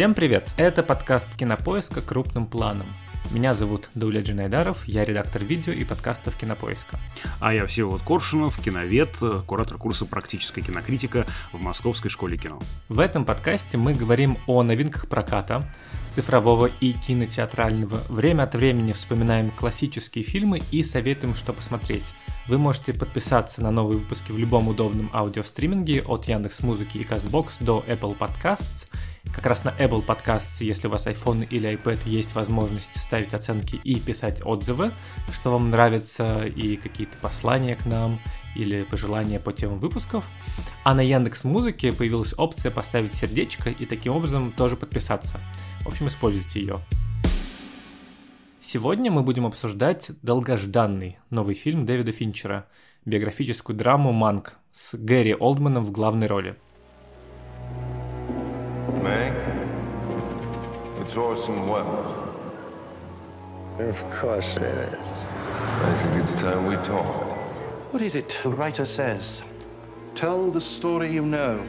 Всем привет! Это подкаст «Кинопоиска. Крупным планом». Меня зовут Дауля Джинайдаров, я редактор видео и подкастов Кинопоиска. А я Всеволод Коршунов, киновед, куратор курса «Практическая кинокритика» в Московской школе кино. В этом подкасте мы говорим о новинках проката, цифрового и кинотеатрального. Время от времени вспоминаем классические фильмы и советуем, что посмотреть. Вы можете подписаться на новые выпуски в любом удобном аудиостриминге от Яндекс Музыки и Castbox до Apple Podcasts – как раз на Apple Podcasts, если у вас iPhone или iPad, есть возможность ставить оценки и писать отзывы, что вам нравится, и какие-то послания к нам, или пожелания по темам выпусков. А на Яндекс Музыке появилась опция поставить сердечко и таким образом тоже подписаться. В общем, используйте ее. Сегодня мы будем обсуждать долгожданный новый фильм Дэвида Финчера, биографическую драму «Манк» с Гэри Олдманом в главной роли – Meg, it's Orson Welles. Of course it is. I think it's time we talk. What is it the writer says? Tell the story you know.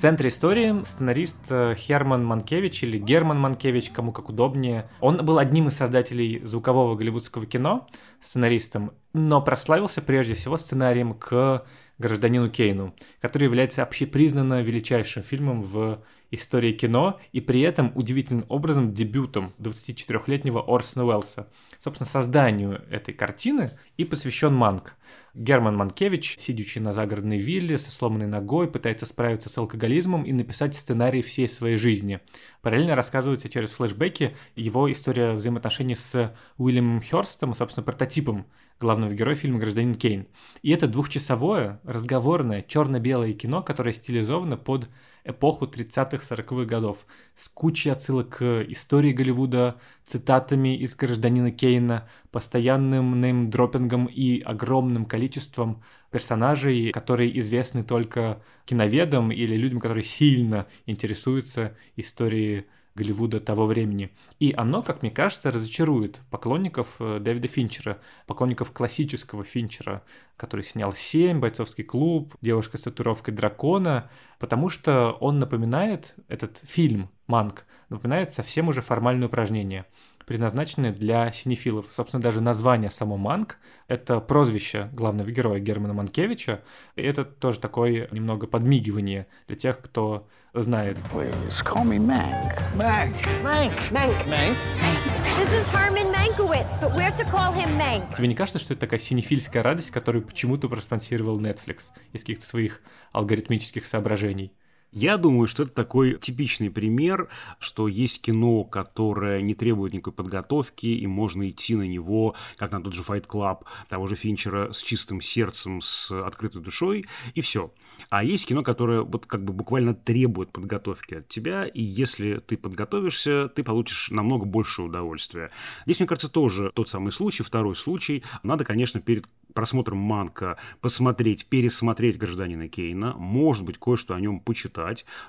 В центре истории сценарист э, Херман Манкевич или Герман Манкевич, кому как удобнее. Он был одним из создателей звукового голливудского кино, сценаристом, но прославился прежде всего сценарием к «Гражданину Кейну», который является общепризнанно величайшим фильмом в истории кино и при этом удивительным образом дебютом 24-летнего Орсона Уэллса. Собственно, созданию этой картины и посвящен Манк. Герман Манкевич, сидящий на загородной вилле со сломанной ногой, пытается справиться с алкоголизмом и написать сценарий всей своей жизни. Параллельно рассказывается через флешбеки его история взаимоотношений с Уильямом Хёрстом, собственно, прототипом главного героя фильма «Гражданин Кейн». И это двухчасовое, разговорное, черно-белое кино, которое стилизовано под эпоху 30-40-х годов, с кучей отсылок к истории Голливуда, цитатами из «Гражданина Кейна», постоянным неймдропингом и огромным количеством персонажей, которые известны только киноведам или людям, которые сильно интересуются историей Голливуда того времени. И оно, как мне кажется, разочарует поклонников э, Дэвида Финчера, поклонников классического Финчера, который снял «Семь», «Бойцовский клуб», «Девушка с татуировкой дракона», потому что он напоминает, этот фильм «Манк», напоминает совсем уже формальное упражнение – предназначены для синефилов. Собственно, даже название само Манк — это прозвище главного героя Германа Манкевича, и это тоже такое немного подмигивание для тех, кто знает. Please call me Mank. Mank. Mank. Mank. Mank. This is Herman Mankiewicz, but we're to call him Mank. Тебе не кажется, что это такая синефильская радость, которую почему-то проспонсировал Netflix из каких-то своих алгоритмических соображений? Я думаю, что это такой типичный пример, что есть кино, которое не требует никакой подготовки, и можно идти на него, как на тот же Fight Club, того же Финчера, с чистым сердцем, с открытой душой, и все. А есть кино, которое вот как бы буквально требует подготовки от тебя, и если ты подготовишься, ты получишь намного больше удовольствия. Здесь, мне кажется, тоже тот самый случай, второй случай. Надо, конечно, перед просмотром Манка посмотреть, пересмотреть «Гражданина Кейна», может быть, кое-что о нем почитать,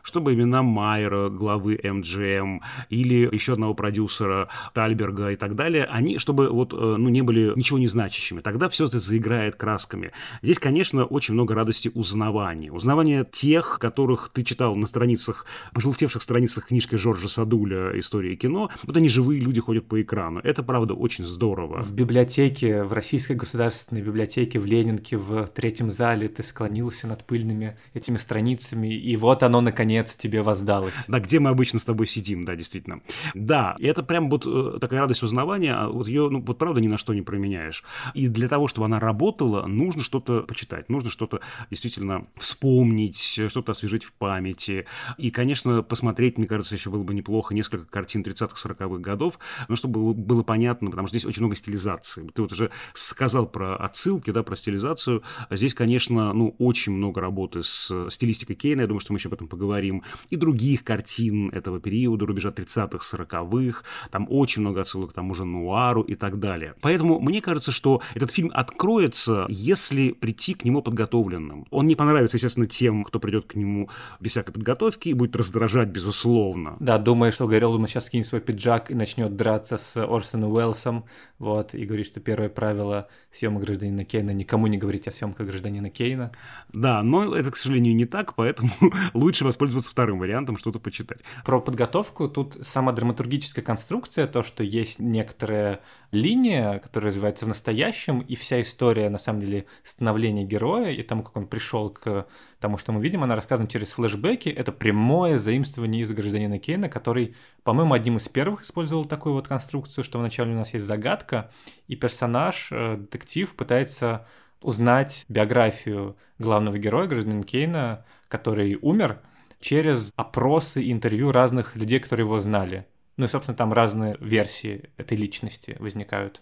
чтобы имена Майера, главы MGM, или еще одного продюсера Тальберга и так далее, они, чтобы вот, э, ну, не были ничего не значащими. Тогда все это заиграет красками. Здесь, конечно, очень много радости узнавания. Узнавания тех, которых ты читал на страницах, пожелтевших страницах книжки Жоржа Садуля «История кино». Вот они живые люди ходят по экрану. Это, правда, очень здорово. В библиотеке, в Российской государственной библиотеке в Ленинке в третьем зале ты склонился над пыльными этими страницами, и вот оно, наконец, тебе воздалось. Да, где мы обычно с тобой сидим, да, действительно. Да, и это прям вот э, такая радость узнавания, а вот ее, ну, вот правда, ни на что не променяешь. И для того, чтобы она работала, нужно что-то почитать, нужно что-то действительно вспомнить, что-то освежить в памяти. И, конечно, посмотреть, мне кажется, еще было бы неплохо несколько картин 30-40-х годов, но чтобы было понятно, потому что здесь очень много стилизации. Ты вот уже сказал про отсылки, да, про стилизацию. Здесь, конечно, ну, очень много работы с стилистикой Кейна, я думаю, что мы еще об этом поговорим, и других картин этого периода, рубежа 30-х, 40-х, там очень много отсылок к тому же нуару и так далее. Поэтому мне кажется, что этот фильм откроется, если прийти к нему подготовленным. Он не понравится, естественно, тем, кто придет к нему без всякой подготовки и будет раздражать, безусловно. Да, думаю, что Гарри Олдман сейчас кинет свой пиджак и начнет драться с Орсоном Уэллсом, вот, и говорит, что первое правило съемок гражданина Кейна, никому не говорить о съемках гражданина Кейна. Да, но это, к сожалению, не так, поэтому лучше воспользоваться вторым вариантом, что-то почитать. Про подготовку тут сама драматургическая конструкция, то, что есть некоторая линия, которая развивается в настоящем, и вся история, на самом деле, становления героя и тому, как он пришел к тому, что мы видим, она рассказана через флешбеки. Это прямое заимствование из гражданина Кейна, который, по-моему, одним из первых использовал такую вот конструкцию, что вначале у нас есть загадка, и персонаж, э, детектив, пытается узнать биографию главного героя, гражданина Кейна, который умер, через опросы и интервью разных людей, которые его знали. Ну и, собственно, там разные версии этой личности возникают.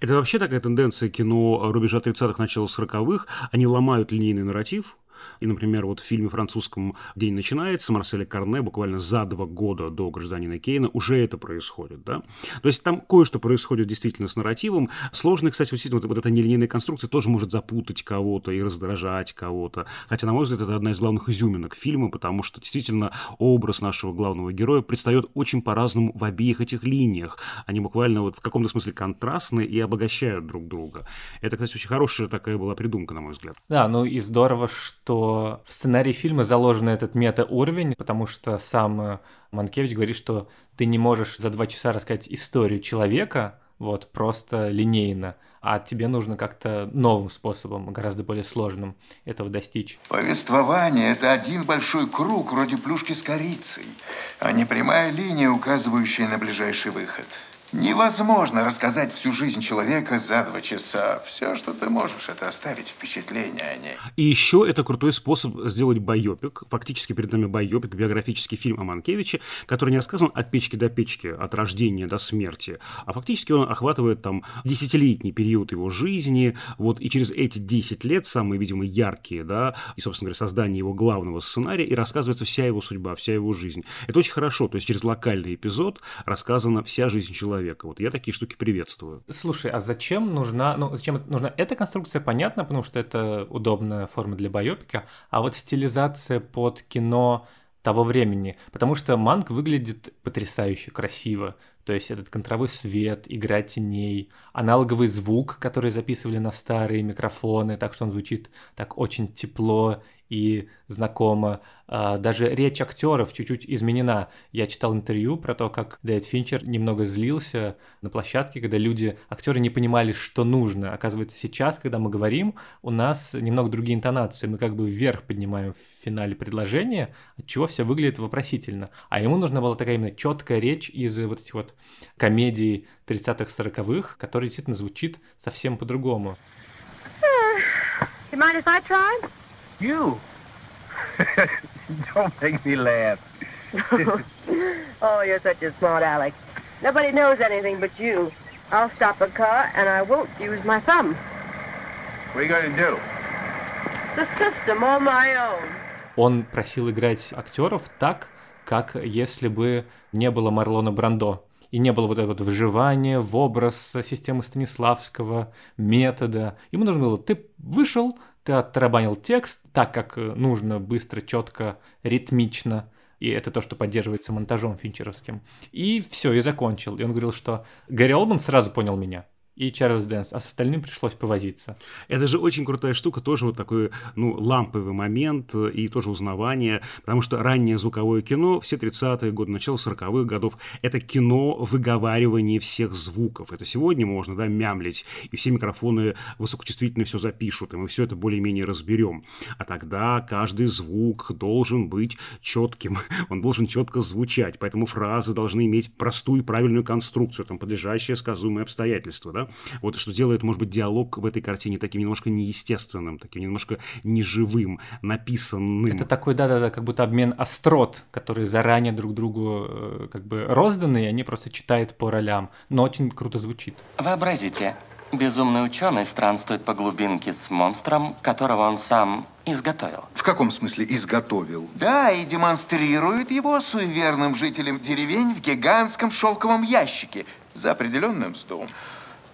Это вообще такая тенденция кино рубежа 30-х, начала 40-х. Они ломают линейный нарратив, и, например, вот в фильме французском «День начинается» Марселя Карне буквально за два года до «Гражданина Кейна» уже это происходит, да. То есть там кое-что происходит действительно с нарративом. Сложно, кстати, вот, вот, вот эта нелинейная конструкция тоже может запутать кого-то и раздражать кого-то. Хотя, на мой взгляд, это одна из главных изюминок фильма, потому что действительно образ нашего главного героя предстает очень по-разному в обеих этих линиях. Они буквально вот в каком-то смысле контрастны и обогащают друг друга. Это, кстати, очень хорошая такая была придумка, на мой взгляд. Да, ну и здорово, что что в сценарии фильма заложен этот мета-уровень, потому что сам э, Манкевич говорит, что ты не можешь за два часа рассказать историю человека, вот, просто линейно, а тебе нужно как-то новым способом, гораздо более сложным этого достичь. Повествование – это один большой круг, вроде плюшки с корицей, а не прямая линия, указывающая на ближайший выход. Невозможно рассказать всю жизнь человека за два часа. Все, что ты можешь, это оставить впечатление о ней. И еще это крутой способ сделать байопик. Фактически перед нами байопик, биографический фильм о Манкевиче, который не рассказан от печки до печки, от рождения до смерти, а фактически он охватывает там десятилетний период его жизни, вот, и через эти 10 лет, самые, видимо, яркие, да, и, собственно говоря, создание его главного сценария, и рассказывается вся его судьба, вся его жизнь. Это очень хорошо, то есть через локальный эпизод рассказана вся жизнь человека человека. Вот я такие штуки приветствую. Слушай, а зачем нужна, ну, зачем нужна эта конструкция, понятно, потому что это удобная форма для байопика, а вот стилизация под кино того времени, потому что Манк выглядит потрясающе красиво. То есть этот контровой свет, игра теней, аналоговый звук, который записывали на старые микрофоны, так что он звучит так очень тепло и знакомо. А, даже речь актеров чуть-чуть изменена. Я читал интервью про то, как Дэвид Финчер немного злился на площадке, когда люди, актеры не понимали, что нужно. Оказывается, сейчас, когда мы говорим, у нас немного другие интонации. Мы как бы вверх поднимаем в финале предложения, от чего все выглядит вопросительно. А ему нужна была такая именно четкая речь из вот этих вот комедий 30-х, 40-х, которая действительно звучит совсем по-другому. You mind if I try? You? Don't make me laugh. oh, you're such a smart Alex. Nobody knows anything but you. I'll stop a car and I won't use my thumb. What are you going to do? The system on my own. Он просил играть актеров так, как если бы не было Марлона Брандо и не было вот этого вот выживания в образ системы Станиславского, метода. Ему нужно было, ты вышел, ты оттарабанил текст так, как э, нужно, быстро, четко, ритмично, и это то, что поддерживается монтажом финчеровским. И все, и закончил. И он говорил, что Гарри Олман сразу понял меня и Чарльз Дэнс, а с остальным пришлось повозиться. Это же очень крутая штука, тоже вот такой, ну, ламповый момент и тоже узнавание, потому что раннее звуковое кино, все 30-е годы, начало 40-х годов, это кино выговаривания всех звуков. Это сегодня можно, да, мямлить, и все микрофоны высокочувствительно все запишут, и мы все это более-менее разберем. А тогда каждый звук должен быть четким, он должен четко звучать, поэтому фразы должны иметь простую и правильную конструкцию, там, подлежащие сказуемые обстоятельства, да, вот что делает, может быть, диалог в этой картине таким немножко неестественным, таким немножко неживым, написанным. Это такой, да-да-да, как будто обмен острот, которые заранее друг другу э, как бы розданы, и они просто читают по ролям, но очень круто звучит. Вообразите, Безумный ученый странствует по глубинке с монстром, которого он сам изготовил. В каком смысле изготовил? Да, и демонстрирует его суеверным жителям деревень в гигантском шелковом ящике за определенным мзду.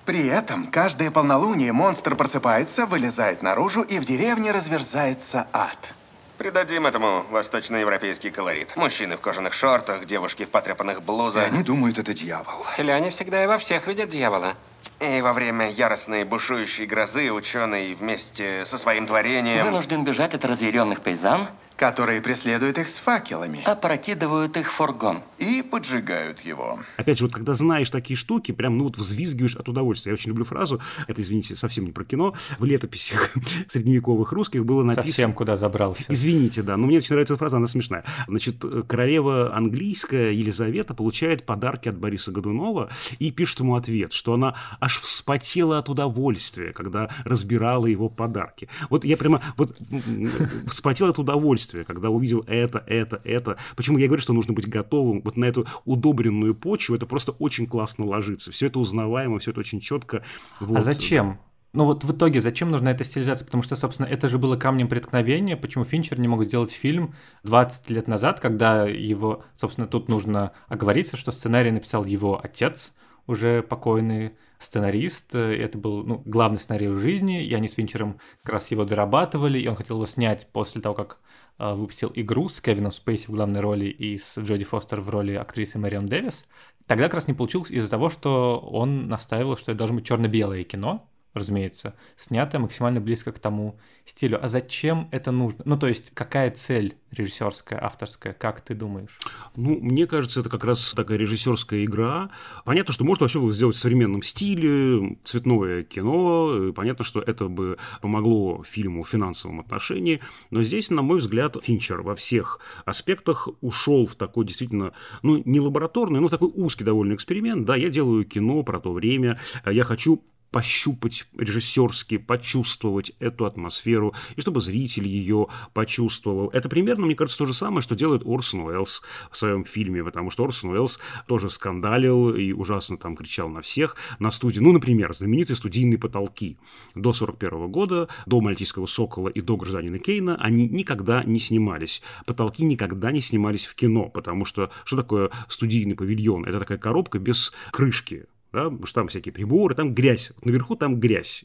При этом каждое полнолуние монстр просыпается, вылезает наружу, и в деревне разверзается ад. Придадим этому восточноевропейский колорит. Мужчины в кожаных шортах, девушки в потрепанных блузах. И они думают, это дьявол. Селяне всегда и во всех видят дьявола. И во время яростной бушующей грозы ученый вместе со своим творением... Вынужден бежать от разъяренных пейзан которые преследуют их с факелами. Опрокидывают их в фургон. И поджигают его. Опять же, вот когда знаешь такие штуки, прям, ну вот взвизгиваешь от удовольствия. Я очень люблю фразу, это, извините, совсем не про кино, в летописях средневековых русских было написано... Совсем куда забрался. Извините, да, но мне очень нравится эта фраза, она смешная. Значит, королева английская Елизавета получает подарки от Бориса Годунова и пишет ему ответ, что она аж вспотела от удовольствия, когда разбирала его подарки. Вот я прямо вот вспотел от удовольствия, когда увидел это, это, это. Почему я говорю, что нужно быть готовым вот на эту удобренную почву, это просто очень классно ложится. Все это узнаваемо, все это очень четко. Вот. А зачем? Ну вот в итоге зачем нужна эта стилизация? Потому что, собственно, это же было камнем преткновения. Почему Финчер не мог сделать фильм 20 лет назад, когда его, собственно, тут нужно оговориться, что сценарий написал его отец, уже покойный сценарист. Это был ну, главный сценарий в жизни, и они с Финчером как раз его дорабатывали, и он хотел его снять после того, как выпустил «Игру» с Кевином Спейси в главной роли и с Джоди Фостер в роли актрисы Мэрион Дэвис. Тогда как раз не получилось из-за того, что он настаивал, что это должно быть черно-белое кино, разумеется, снятое максимально близко к тому стилю. А зачем это нужно? Ну, то есть, какая цель режиссерская, авторская, как ты думаешь? Ну, мне кажется, это как раз такая режиссерская игра. Понятно, что можно вообще было сделать в современном стиле, цветное кино. Понятно, что это бы помогло фильму в финансовом отношении. Но здесь, на мой взгляд, Финчер во всех аспектах ушел в такой действительно, ну, не лабораторный, но такой узкий довольно эксперимент. Да, я делаю кино про то время, я хочу пощупать режиссерски, почувствовать эту атмосферу, и чтобы зритель ее почувствовал. Это примерно, мне кажется, то же самое, что делает Орсон Уэллс в своем фильме, потому что Орсон Уэллс тоже скандалил и ужасно там кричал на всех на студии. Ну, например, знаменитые студийные потолки. До 41 года, до «Мальтийского сокола» и до «Гражданина Кейна» они никогда не снимались. Потолки никогда не снимались в кино, потому что что такое студийный павильон? Это такая коробка без крышки да, потому что там всякие приборы, там грязь, наверху там грязь.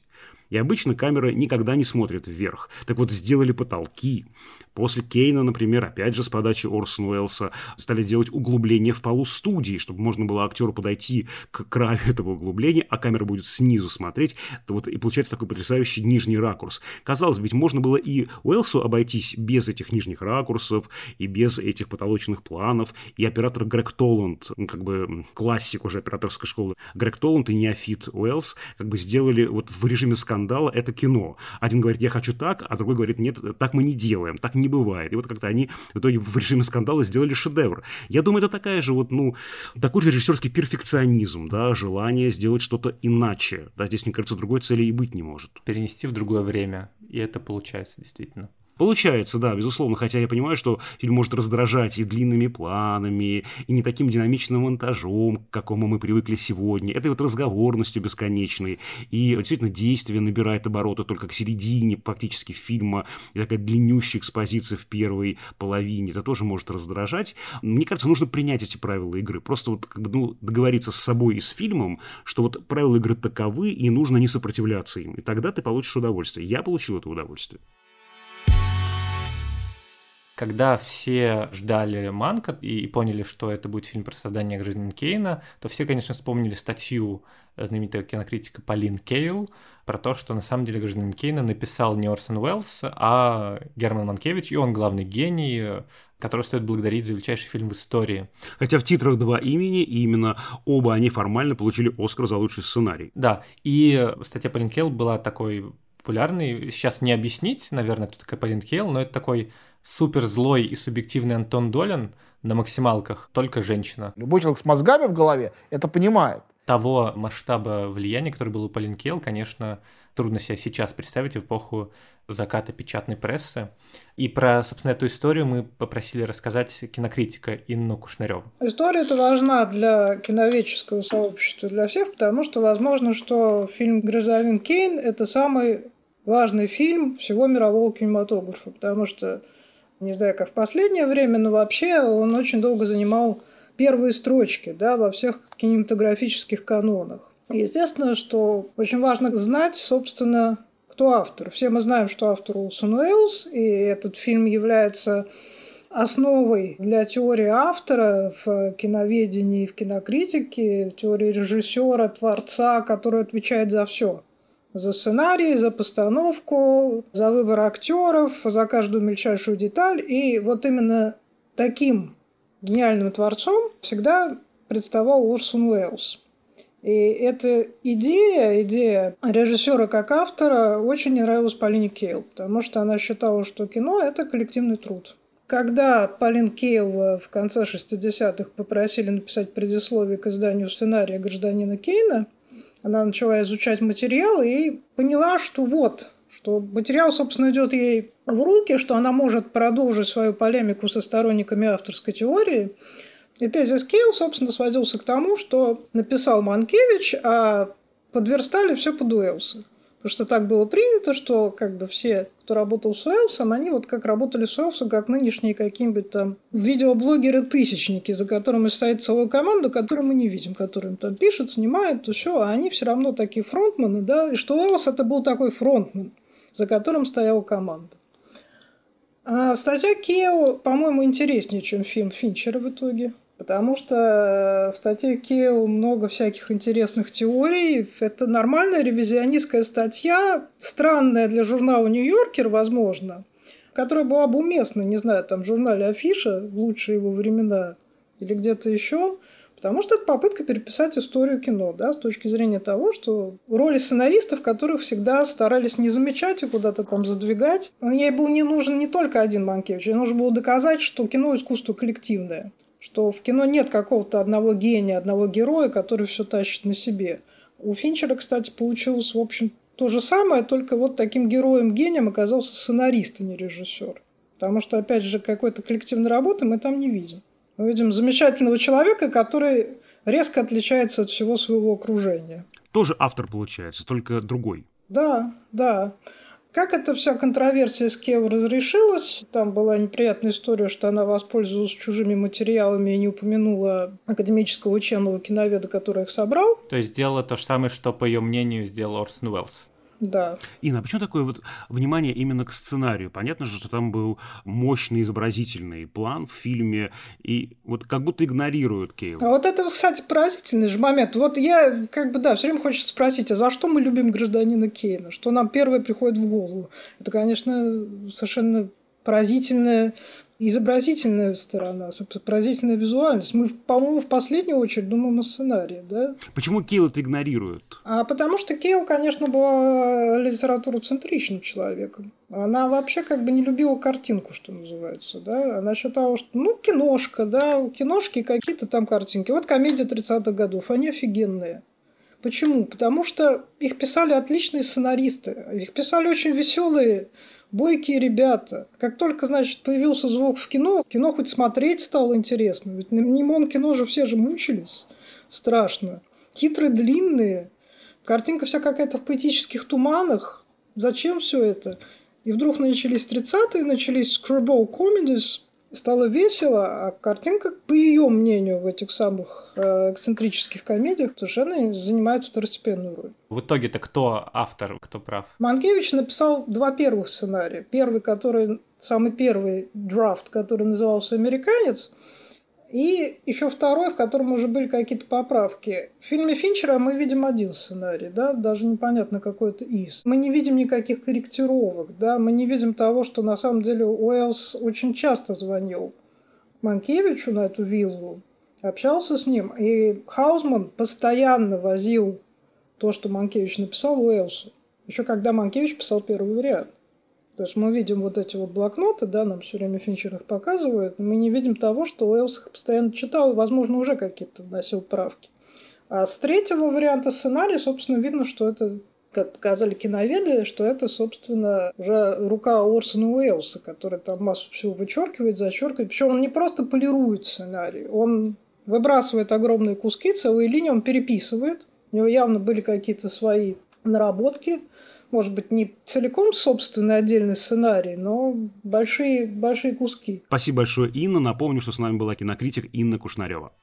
И обычно камера никогда не смотрит вверх. Так вот, сделали потолки, После Кейна, например, опять же с подачи Орсона Уэллса, стали делать углубление в полу студии, чтобы можно было актеру подойти к краю этого углубления, а камера будет снизу смотреть. Вот и получается такой потрясающий нижний ракурс. Казалось бы, ведь можно было и Уэллсу обойтись без этих нижних ракурсов, и без этих потолочных планов, и оператор Грег Толланд, ну, как бы классик уже операторской школы, Грег Толланд и неофит Уэллс как бы сделали вот в режиме скандала это кино. Один говорит, я хочу так, а другой говорит, нет, так мы не делаем, так не бывает. И вот как-то они в итоге в режиме скандала сделали шедевр. Я думаю, это такая же вот, ну, такой же режиссерский перфекционизм, да, желание сделать что-то иначе. Да, здесь, мне кажется, другой цели и быть не может. Перенести в другое время, и это получается действительно. Получается, да, безусловно, хотя я понимаю, что фильм может раздражать и длинными планами, и не таким динамичным монтажом, к какому мы привыкли сегодня, этой вот разговорностью бесконечной, и действительно действие набирает обороты только к середине фактически фильма, и такая длиннющая экспозиция в первой половине, это тоже может раздражать. Мне кажется, нужно принять эти правила игры, просто вот как бы, ну, договориться с собой и с фильмом, что вот правила игры таковы, и нужно не сопротивляться им, и тогда ты получишь удовольствие. Я получил это удовольствие когда все ждали Манка и поняли, что это будет фильм про создание гражданина Кейна, то все, конечно, вспомнили статью знаменитого кинокритика Полин Кейл про то, что на самом деле гражданин Кейна написал не Орсон Уэллс, а Герман Манкевич, и он главный гений, которого стоит благодарить за величайший фильм в истории. Хотя в титрах два имени, и именно оба они формально получили Оскар за лучший сценарий. Да, и статья Полин Кейл была такой популярной. Сейчас не объяснить, наверное, кто такой Полин Кейл, но это такой супер злой и субъективный Антон Долин на максималках, только женщина. Любой человек с мозгами в голове это понимает. Того масштаба влияния, который был у Полин Кейл, конечно, трудно себе сейчас представить в эпоху заката печатной прессы. И про, собственно, эту историю мы попросили рассказать кинокритика Инну Кушнареву. История эта важна для киноведческого сообщества, для всех, потому что возможно, что фильм «Гражданин Кейн» — это самый важный фильм всего мирового кинематографа, потому что не знаю, как в последнее время, но вообще он очень долго занимал первые строчки да, во всех кинематографических канонах. Естественно, что очень важно знать, собственно, кто автор. Все мы знаем, что автор Улсон Уэллс, и этот фильм является основой для теории автора в киноведении, в кинокритике, в теории режиссера, творца, который отвечает за все За сценарий, за постановку, за выбор актеров, за каждую мельчайшую деталь. И вот именно таким гениальным творцом всегда представал Орсон Уэллс. И эта идея, идея режиссера как автора очень не нравилась Полине Кейл, потому что она считала, что кино – это коллективный труд. Когда Полин Кейл в конце 60-х попросили написать предисловие к изданию сценария гражданина Кейна, она начала изучать материал и поняла, что вот, что материал, собственно, идет ей в руки, что она может продолжить свою полемику со сторонниками авторской теории – и тезис Кейл, собственно, сводился к тому, что написал Манкевич, а подверстали все под Уэлса. Потому что так было принято, что как бы все, кто работал с Уэлсом, они вот как работали с Уэлсом, как нынешние какие-нибудь там видеоблогеры-тысячники, за которыми стоит целая команда, которую мы не видим, которая там пишет, снимает, то все, а они все равно такие фронтмены, да, и что Уэлс это был такой фронтмен, за которым стояла команда. А статья Кео, по-моему, интереснее, чем фильм Финчера в итоге. Потому что э, в статье Кейл много всяких интересных теорий. Это нормальная ревизионистская статья, странная для журнала «Нью-Йоркер», возможно, которая была бы уместна, не знаю, там в журнале «Афиша» в лучшие его времена или где-то еще, потому что это попытка переписать историю кино, да, с точки зрения того, что роли сценаристов, которых всегда старались не замечать и куда-то там задвигать, ей был не нужен не только один Манкевич, ей нужно было доказать, что кино – искусство коллективное что в кино нет какого-то одного гения, одного героя, который все тащит на себе. У Финчера, кстати, получилось, в общем, то же самое, только вот таким героем-гением оказался сценарист, а не режиссер. Потому что, опять же, какой-то коллективной работы мы там не видим. Мы видим замечательного человека, который резко отличается от всего своего окружения. Тоже автор получается, только другой. Да, да. Как эта вся контроверсия с Кев разрешилась? Там была неприятная история, что она воспользовалась чужими материалами и не упомянула академического ученого киноведа, который их собрал. То есть сделала то же самое, что, по ее мнению, сделал Орсон Уэллс. Да. Инна, а почему такое вот внимание именно к сценарию? Понятно же, что там был мощный изобразительный план в фильме, и вот как будто игнорируют Кейл. А вот это, кстати, поразительный же момент. Вот я, как бы, да, все время хочется спросить, а за что мы любим гражданина Кейна? Что нам первое приходит в голову? Это, конечно, совершенно поразительное изобразительная сторона, поразительная визуальность. Мы, по-моему, в последнюю очередь думаем о сценарии, да? Почему Кейл это игнорирует? А потому что Кейл, конечно, была литературоцентричным человеком. Она вообще как бы не любила картинку, что называется, да? Она считала, что, ну, киношка, да, у киношки какие-то там картинки. Вот комедия 30-х годов, они офигенные. Почему? Потому что их писали отличные сценаристы. Их писали очень веселые бойкие ребята. Как только, значит, появился звук в кино, кино хоть смотреть стало интересно. Ведь на немом кино же все же мучились. Страшно. Титры длинные, картинка вся какая-то в поэтических туманах. Зачем все это? И вдруг начались 30-е, начались screwball comedies, стало весело, а картинка, по ее мнению, в этих самых э, эксцентрических комедиях совершенно занимает второстепенную роль. В итоге-то кто автор, кто прав? Манкевич написал два первых сценария. Первый, который самый первый драфт, который назывался «Американец», и еще второй, в котором уже были какие-то поправки. В фильме Финчера мы видим один сценарий, да, даже непонятно какой это из. Мы не видим никаких корректировок, да, мы не видим того, что на самом деле Уэллс очень часто звонил Манкевичу на эту виллу, общался с ним, и Хаусман постоянно возил то, что Манкевич написал Уэллсу. Еще когда Манкевич писал первый вариант. То есть мы видим вот эти вот блокноты, да, нам все время Финчер их показывает, но мы не видим того, что Уэллс их постоянно читал и, возможно, уже какие-то вносил правки. А с третьего варианта сценария, собственно, видно, что это, как показали киноведы, что это, собственно, уже рука Орсона Уэллса, который там массу всего вычеркивает, зачеркивает. Причем он не просто полирует сценарий, он выбрасывает огромные куски, целые линии он переписывает. У него явно были какие-то свои наработки, может быть, не целиком собственный отдельный сценарий, но большие, большие куски. Спасибо большое, Инна. Напомню, что с нами была кинокритик Инна Кушнарева.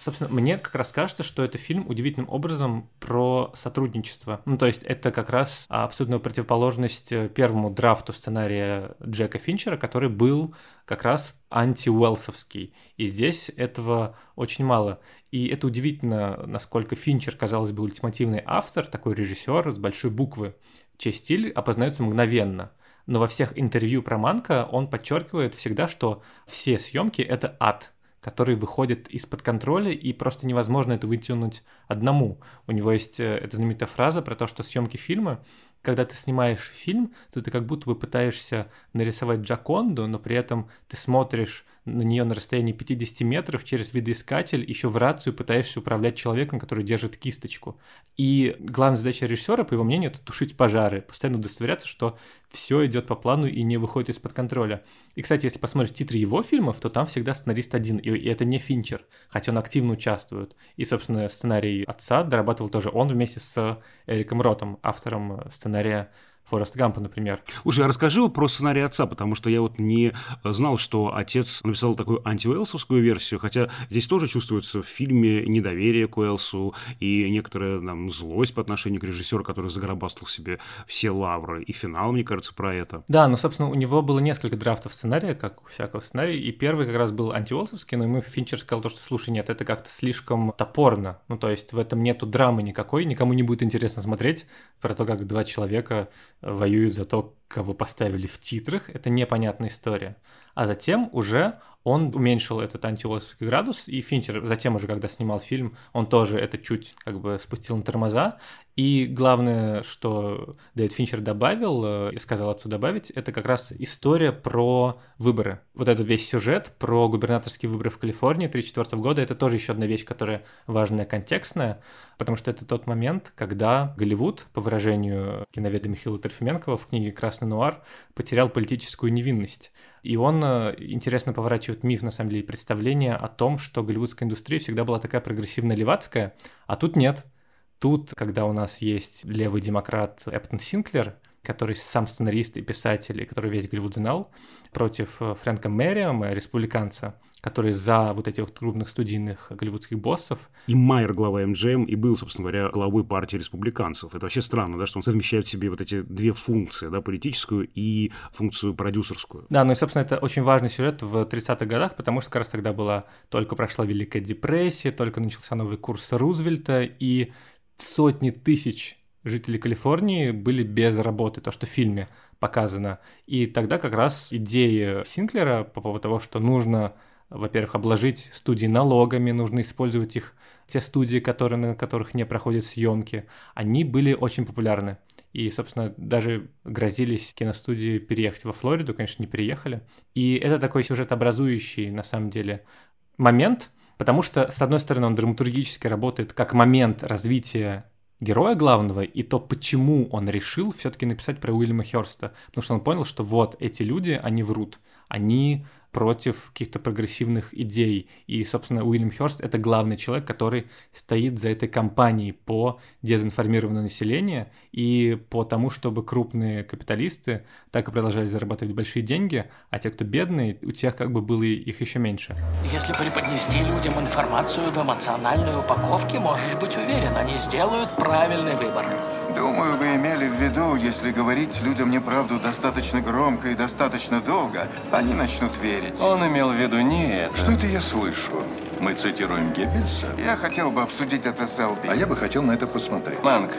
Собственно, мне как раз кажется, что это фильм удивительным образом про сотрудничество. Ну, то есть это как раз абсолютная противоположность э, первому драфту сценария Джека Финчера, который был как раз анти-Уэлсовский. И здесь этого очень мало. И это удивительно, насколько Финчер, казалось бы, ультимативный автор, такой режиссер с большой буквы, чей стиль опознается мгновенно. Но во всех интервью про Манка он подчеркивает всегда, что все съемки это ад который выходит из-под контроля, и просто невозможно это вытянуть одному. У него есть э, эта знаменитая фраза про то, что съемки фильма когда ты снимаешь фильм, то ты как будто бы пытаешься нарисовать Джаконду, но при этом ты смотришь на нее на расстоянии 50 метров через видоискатель, еще в рацию пытаешься управлять человеком, который держит кисточку. И главная задача режиссера, по его мнению, это тушить пожары, постоянно удостоверяться, что все идет по плану и не выходит из-под контроля. И, кстати, если посмотреть титры его фильмов, то там всегда сценарист один, и, это не Финчер, хотя он активно участвует. И, собственно, сценарий отца дорабатывал тоже он вместе с Эриком Ротом, автором сценария narė. Форест Гампа, например. Слушай, а расскажи про сценарий отца, потому что я вот не знал, что отец написал такую антиуэлсовскую версию, хотя здесь тоже чувствуется в фильме недоверие к Уэлсу и некоторая там, злость по отношению к режиссеру, который загробастал себе все лавры. И финал, мне кажется, про это. Да, но, собственно, у него было несколько драфтов сценария, как у всякого сценария, и первый как раз был антиуэлсовский, но ему Финчер сказал то, что, слушай, нет, это как-то слишком топорно. Ну, то есть в этом нету драмы никакой, никому не будет интересно смотреть про то, как два человека воюют за то, кого поставили в титрах. Это непонятная история. А затем уже он уменьшил этот антиосовский градус, и Финчер затем уже, когда снимал фильм, он тоже это чуть как бы спустил на тормоза. И главное, что Дэвид Финчер добавил, э, и сказал отцу добавить, это как раз история про выборы. Вот этот весь сюжет про губернаторские выборы в Калифорнии 1934 года, это тоже еще одна вещь, которая важная, контекстная, потому что это тот момент, когда Голливуд, по выражению киноведа Михаила Трофименкова в книге «Красный нуар», потерял политическую невинность. И он э, интересно поворачивает миф, на самом деле, представление о том, что голливудская индустрия всегда была такая прогрессивно-левацкая, а тут нет. Тут, когда у нас есть левый демократ Эптон Синклер, который сам сценарист и писатель, и который весь Голливуд знал, против э, Фрэнка Мэриама, республиканца, который за вот этих крупных студийных голливудских боссов. И Майер, глава МГМ, и был, собственно говоря, главой партии республиканцев. Это вообще странно, да, что он совмещает в себе вот эти две функции, да, политическую и функцию продюсерскую. Да, ну и, собственно, это очень важный сюжет в 30-х годах, потому что как раз тогда была, только прошла Великая депрессия, только начался новый курс Рузвельта, и сотни тысяч жителей Калифорнии были без работы, то, что в фильме показано. И тогда как раз идея Синклера по поводу того, что нужно, во-первых, обложить студии налогами, нужно использовать их, те студии, которые, на которых не проходят съемки, они были очень популярны. И, собственно, даже грозились киностудии переехать во Флориду, конечно, не переехали. И это такой сюжет образующий, на самом деле, момент, потому что, с одной стороны, он драматургически работает как момент развития героя главного и то, почему он решил все-таки написать про Уильяма Херста. Потому что он понял, что вот эти люди, они врут. Они против каких-то прогрессивных идей. И, собственно, Уильям Хёрст — это главный человек, который стоит за этой кампанией по дезинформированию населения и по тому, чтобы крупные капиталисты так и продолжали зарабатывать большие деньги, а те, кто бедные, у тех как бы было их еще меньше. Если преподнести людям информацию в эмоциональной упаковке, можешь быть уверен, они сделают правильный выбор. Думаю, вы имели в виду, если говорить людям неправду достаточно громко и достаточно долго, они начнут верить. Он имел в виду не это. Что это я слышу? Мы цитируем Геббельса? Я хотел бы обсудить это с Элби. А я бы хотел на это посмотреть. Манк,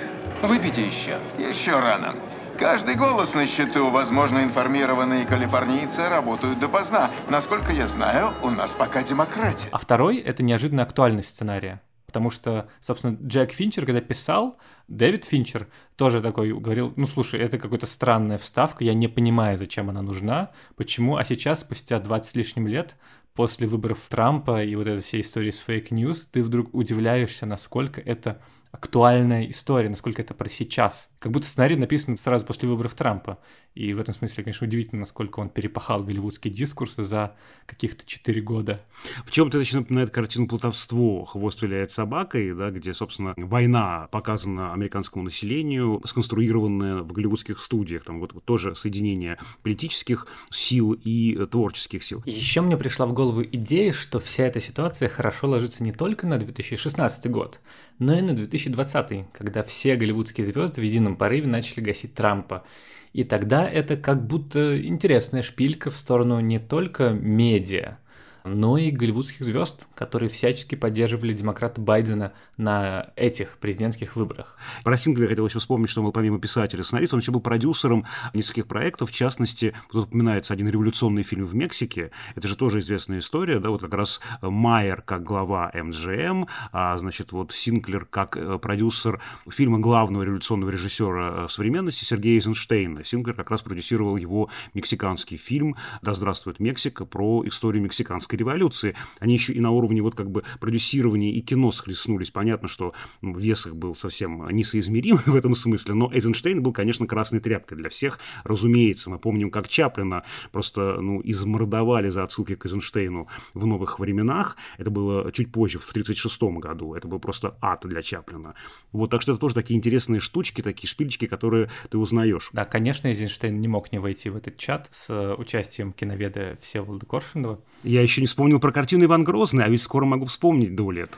выпейте еще. Еще рано. Каждый голос на счету. Возможно, информированные калифорнийцы работают допоздна. Насколько я знаю, у нас пока демократия. А второй — это неожиданно актуальность сценария. Потому что, собственно, Джек Финчер, когда писал, Дэвид Финчер тоже такой говорил, ну, слушай, это какая-то странная вставка, я не понимаю, зачем она нужна, почему, а сейчас, спустя 20 с лишним лет, после выборов Трампа и вот этой всей истории с fake news, ты вдруг удивляешься, насколько это актуальная история, насколько это про сейчас. Как будто сценарий написан сразу после выборов Трампа. И в этом смысле, конечно, удивительно, насколько он перепахал голливудский дискурс за каких-то четыре года. В чем-то это напоминает картину «Плутовство. Хвост виляет собакой», да, где, собственно, война показана американскому населению, сконструированная в голливудских студиях. Там вот, вот тоже соединение политических сил и творческих сил. Еще мне пришла в голову идея, что вся эта ситуация хорошо ложится не только на 2016 год, но и на 2020, когда все голливудские звезды в едином порыве начали гасить Трампа. И тогда это как будто интересная шпилька в сторону не только медиа, но и голливудских звезд, которые всячески поддерживали демократа Байдена на этих президентских выборах. Про Синглера хотел еще вспомнить, что он был помимо писателя сценарист, он еще был продюсером нескольких проектов, в частности, тут упоминается один революционный фильм в Мексике, это же тоже известная история, да, вот как раз Майер как глава МГМ, а, значит, вот Синклер как э, продюсер фильма главного революционного режиссера э, современности Сергея Эйзенштейна. Синклер как раз продюсировал его мексиканский фильм «Да здравствует Мексика» про историю мексиканской революции. Они еще и на уровне вот как бы продюсирования и кино схлестнулись. Понятно, что вес их был совсем несоизмерим в этом смысле, но Эйзенштейн был, конечно, красной тряпкой для всех, разумеется. Мы помним, как Чаплина просто ну, измордовали за отсылки к Эйзенштейну в новых временах. Это было чуть позже, в 1936 году. Это был просто ад для Чаплина. Вот, так что это тоже такие интересные штучки, такие шпильчики, которые ты узнаешь. Да, конечно, Эйзенштейн не мог не войти в этот чат с участием киноведа Всеволода Коршунова. Я еще не вспомнил про картину Иван Грозный, а ведь скоро могу вспомнить до лет.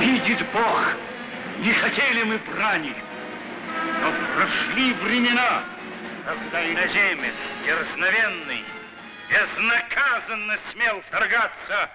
Видит Бог, не хотели мы брани, но прошли времена, когда иноземец дерзновенный безнаказанно смел вторгаться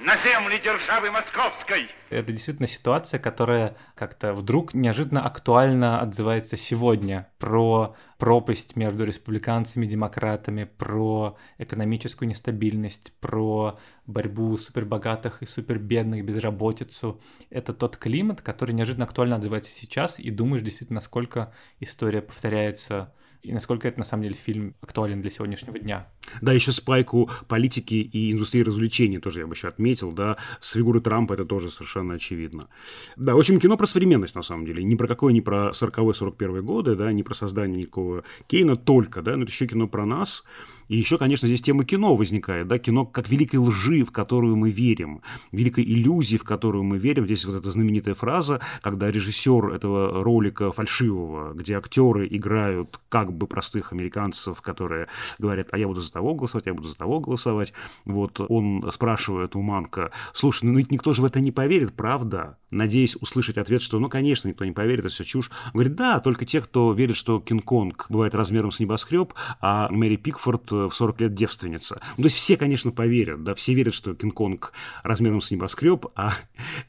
на земли державы Московской. Это действительно ситуация, которая как-то вдруг неожиданно актуально отзывается сегодня. Про пропасть между республиканцами и демократами, про экономическую нестабильность, про борьбу супербогатых и супербедных, безработицу. Это тот климат, который неожиданно актуально отзывается сейчас, и думаешь действительно, насколько история повторяется и насколько это на самом деле фильм актуален для сегодняшнего дня. Да, еще спайку политики и индустрии развлечений тоже я бы еще отметил, да, с фигуры Трампа это тоже совершенно очевидно. Да, в общем, кино про современность, на самом деле, не про какое, не про 40-41 годы, да, не про создание никакого Кейна только, да, но это еще кино про нас, и еще, конечно, здесь тема кино возникает, да, кино как великой лжи, в которую мы верим, великой иллюзии, в которую мы верим. Здесь вот эта знаменитая фраза, когда режиссер этого ролика фальшивого, где актеры играют как бы простых американцев, которые говорят, а я буду за того голосовать, я буду за того голосовать. Вот он спрашивает у Манка, слушай, ну ведь никто же в это не поверит, правда? Надеясь услышать ответ, что, ну, конечно, никто не поверит, это все чушь. Он говорит, да, только те, кто верит, что Кинг-Конг бывает размером с небоскреб, а Мэри Пикфорд в 40 лет девственница. Ну, то есть все, конечно, поверят, да, все верят, что Кинг-Конг размером с небоскреб, а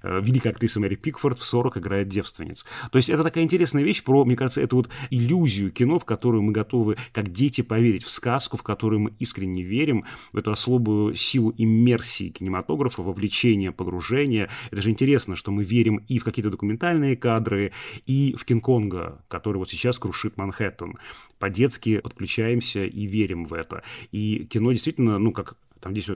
э, великая актриса Мэри Пикфорд в 40 играет девственниц. То есть это такая интересная вещь про, мне кажется, эту вот иллюзию кино, в которую мы готовы, как дети, поверить, в сказку, в которую мы искренне верим, в эту особую силу иммерсии кинематографа, вовлечения, погружения. Это же интересно, что мы верим и в какие-то документальные кадры, и в Кинг-Конга, который вот сейчас крушит Манхэттен. По-детски подключаемся и верим в это. И кино действительно, ну, как там здесь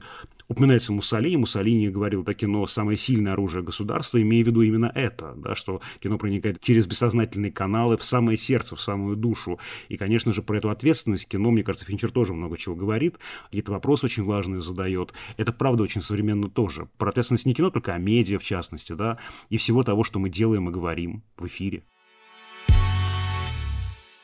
упоминается Муссолини. Муссолини говорил, да, кино – самое сильное оружие государства, имея в виду именно это, да, что кино проникает через бессознательные каналы в самое сердце, в самую душу. И, конечно же, про эту ответственность кино, мне кажется, Финчер тоже много чего говорит, какие-то вопросы очень важные задает. Это, правда, очень современно тоже. Про ответственность не кино, только а медиа, в частности, да, и всего того, что мы делаем и говорим в эфире.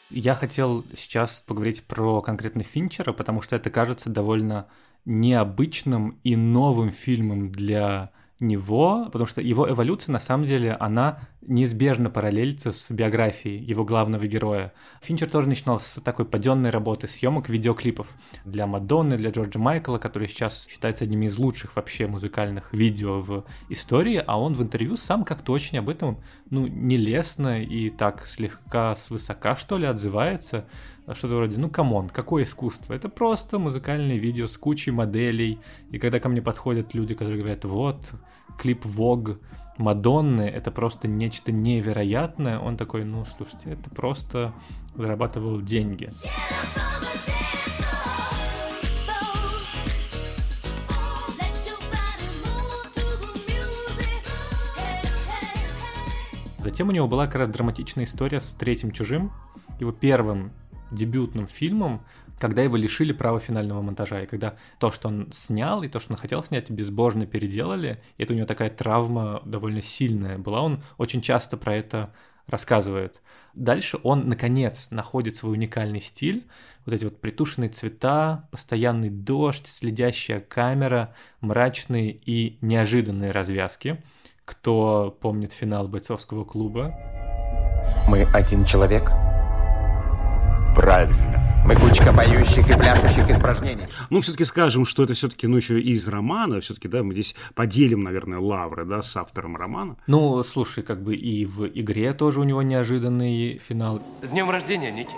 Я хотел сейчас поговорить про конкретно Финчера, потому что это кажется довольно необычным и новым фильмом для него, потому что его эволюция, на самом деле, она неизбежно параллелится с биографией его главного героя. Финчер тоже начинал с такой поденной работы съемок видеоклипов для Мадонны, для Джорджа Майкла, который сейчас считается одним из лучших вообще музыкальных видео в истории, а он в интервью сам как-то очень об этом, ну, нелестно и так слегка свысока, что ли, отзывается, что-то вроде, ну, come on, какое искусство? Это просто музыкальное видео с кучей моделей, и когда ко мне подходят люди, которые говорят, вот, клип Vogue, Мадонны, это просто нечто невероятное, он такой, ну, слушайте, это просто зарабатывал деньги. Затем у него была как раз драматичная история с третьим чужим, его первым дебютным фильмом, когда его лишили права финального монтажа, и когда то, что он снял, и то, что он хотел снять, безбожно переделали, и это у него такая травма довольно сильная была, он очень часто про это рассказывает. Дальше он, наконец, находит свой уникальный стиль, вот эти вот притушенные цвета, постоянный дождь, следящая камера, мрачные и неожиданные развязки. Кто помнит финал бойцовского клуба? Мы один человек? Правильно. Мы кучка поющих и пляшущих испражнений. Ну, все-таки скажем, что это все-таки, ну, еще из романа. Все-таки, да, мы здесь поделим, наверное, лавры, да, с автором романа. Ну, слушай, как бы и в игре тоже у него неожиданный финал. С днем рождения, Ники.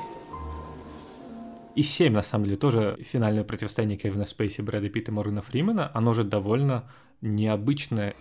И 7, на самом деле, тоже финальное противостояние Кевина Спейси, Брэда Питта и Моргана Фримена, оно же довольно необычное.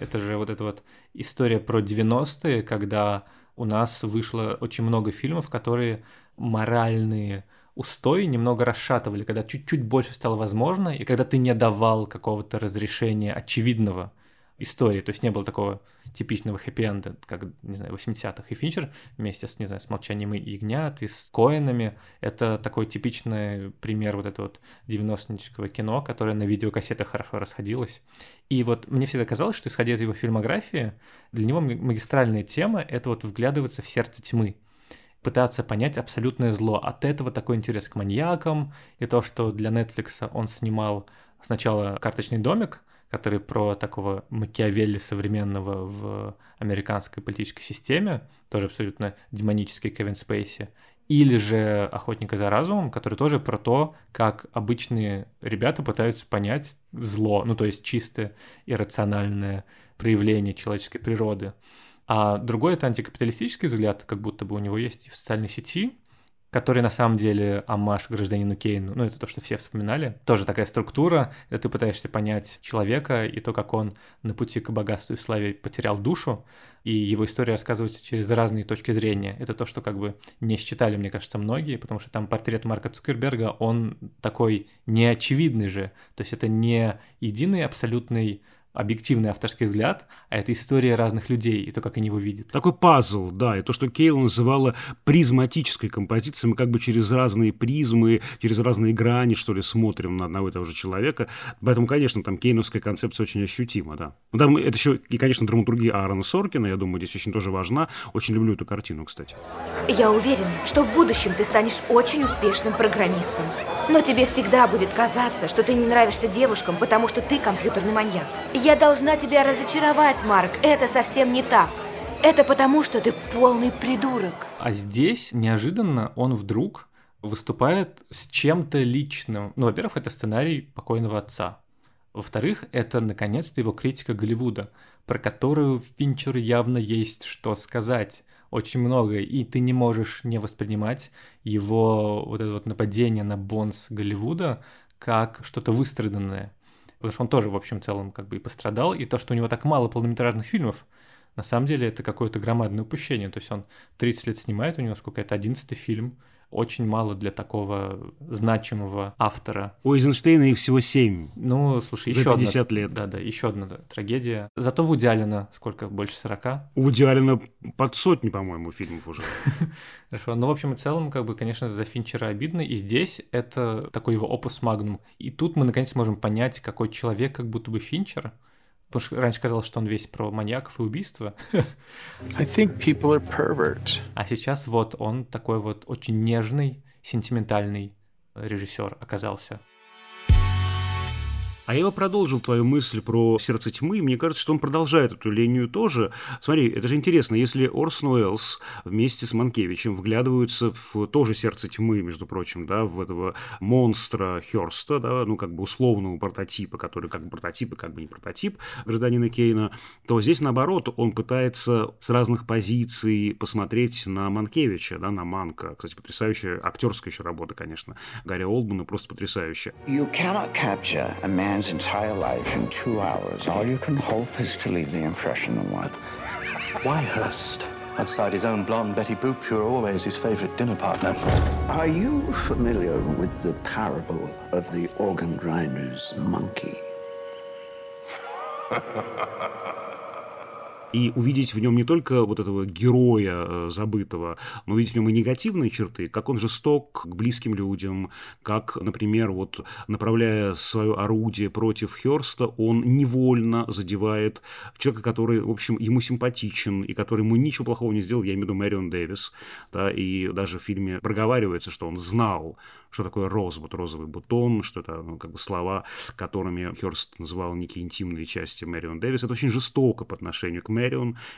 Это же вот эта вот история про 90-е, когда у нас вышло очень много фильмов, которые моральные устои немного расшатывали, когда чуть-чуть больше стало возможно, и когда ты не давал какого-то разрешения очевидного истории. То есть не было такого типичного хэппи-энда, как, не знаю, 80-х. И Финчер вместе с, не знаю, с «Молчанием ягнят» и с Коэнами — это такой типичный пример вот этого вот 90-нического кино, которое на видеокассетах хорошо расходилось. И вот мне всегда казалось, что, исходя из его фильмографии, для него магистральная тема — это вот вглядываться в сердце тьмы пытаться понять абсолютное зло. От этого такой интерес к маньякам, и то, что для Netflix он снимал сначала «Карточный домик», который про такого Макиавелли современного в американской политической системе, тоже абсолютно демонический Кевин Спейси, или же «Охотника за разумом», который тоже про то, как обычные ребята пытаются понять зло, ну то есть чистое иррациональное проявление человеческой природы. А другой — это антикапиталистический взгляд, как будто бы у него есть и в социальной сети, который на самом деле амаш гражданину Кейну, ну это то, что все вспоминали. Тоже такая структура, где ты пытаешься понять человека и то, как он на пути к богатству и славе потерял душу, и его история рассказывается через разные точки зрения. Это то, что как бы не считали, мне кажется, многие, потому что там портрет Марка Цукерберга, он такой неочевидный же, то есть это не единый абсолютный объективный авторский взгляд, а это история разных людей и то, как они его видят. Такой пазл, да, и то, что Кейл называла призматической композицией, мы как бы через разные призмы, через разные грани, что ли, смотрим на одного и того же человека. Поэтому, конечно, там кейновская концепция очень ощутима, да. Ну, там это еще, и, конечно, драматургия Аарона Соркина, я думаю, здесь очень тоже важна. Очень люблю эту картину, кстати. Я уверена, что в будущем ты станешь очень успешным программистом. Но тебе всегда будет казаться, что ты не нравишься девушкам, потому что ты компьютерный маньяк. Я должна тебя разочаровать, Марк. Это совсем не так. Это потому, что ты полный придурок. А здесь неожиданно он вдруг выступает с чем-то личным. Ну, во-первых, это сценарий покойного отца. Во-вторых, это наконец-то его критика Голливуда, про которую Финчер явно есть что сказать очень много, и ты не можешь не воспринимать его вот это вот нападение на Бонс Голливуда как что-то выстраданное. Потому что он тоже, в общем целом, как бы и пострадал, и то, что у него так мало полнометражных фильмов, на самом деле это какое-то громадное упущение. То есть он 30 лет снимает, у него сколько это, 11 фильм, очень мало для такого значимого автора. У Эйзенштейна их всего семь. Ну, слушай, За еще 50 одна, лет. Да, да, еще одна да, трагедия. Зато Вуди Аллена сколько, больше 40? У Вуди под сотни, по-моему, фильмов уже. Хорошо, ну, в общем и целом, как бы, конечно, за Финчера обидно, и здесь это такой его опус магнум. И тут мы, наконец, можем понять, какой человек как будто бы Финчер, Потому что раньше казалось, что он весь про маньяков и убийства. I think people are perverts. А сейчас вот он такой вот очень нежный, сентиментальный режиссер оказался. А я бы продолжил твою мысль про «Сердце тьмы». Мне кажется, что он продолжает эту линию тоже. Смотри, это же интересно, если Орсон Уэллс вместе с Манкевичем вглядываются в тоже «Сердце тьмы», между прочим, да, в этого монстра Хёрста, да, ну, как бы условного прототипа, который как бы прототип и как бы не прототип гражданина Кейна, то здесь, наоборот, он пытается с разных позиций посмотреть на Манкевича, да, на Манка. Кстати, потрясающая актерская еще работа, конечно. Гарри Олдмана просто потрясающая. You cannot capture a man's entire life in two hours. All you can hope is to leave the impression of one. Why Hurst? Outside his own blonde Betty Boop, you're always his favorite dinner partner. Are you familiar with the parable of the organ grinder's monkey? и увидеть в нем не только вот этого героя э, забытого, но увидеть в нем и негативные черты, как он жесток к близким людям, как, например, вот направляя свое орудие против Херста, он невольно задевает человека, который, в общем, ему симпатичен и который ему ничего плохого не сделал, я имею в виду Мэрион Дэвис, да, и даже в фильме проговаривается, что он знал, что такое розбут, розовый бутон, что это ну, как бы слова, которыми Херст называл некие интимные части Мэрион Дэвис. Это очень жестоко по отношению к Мэрион,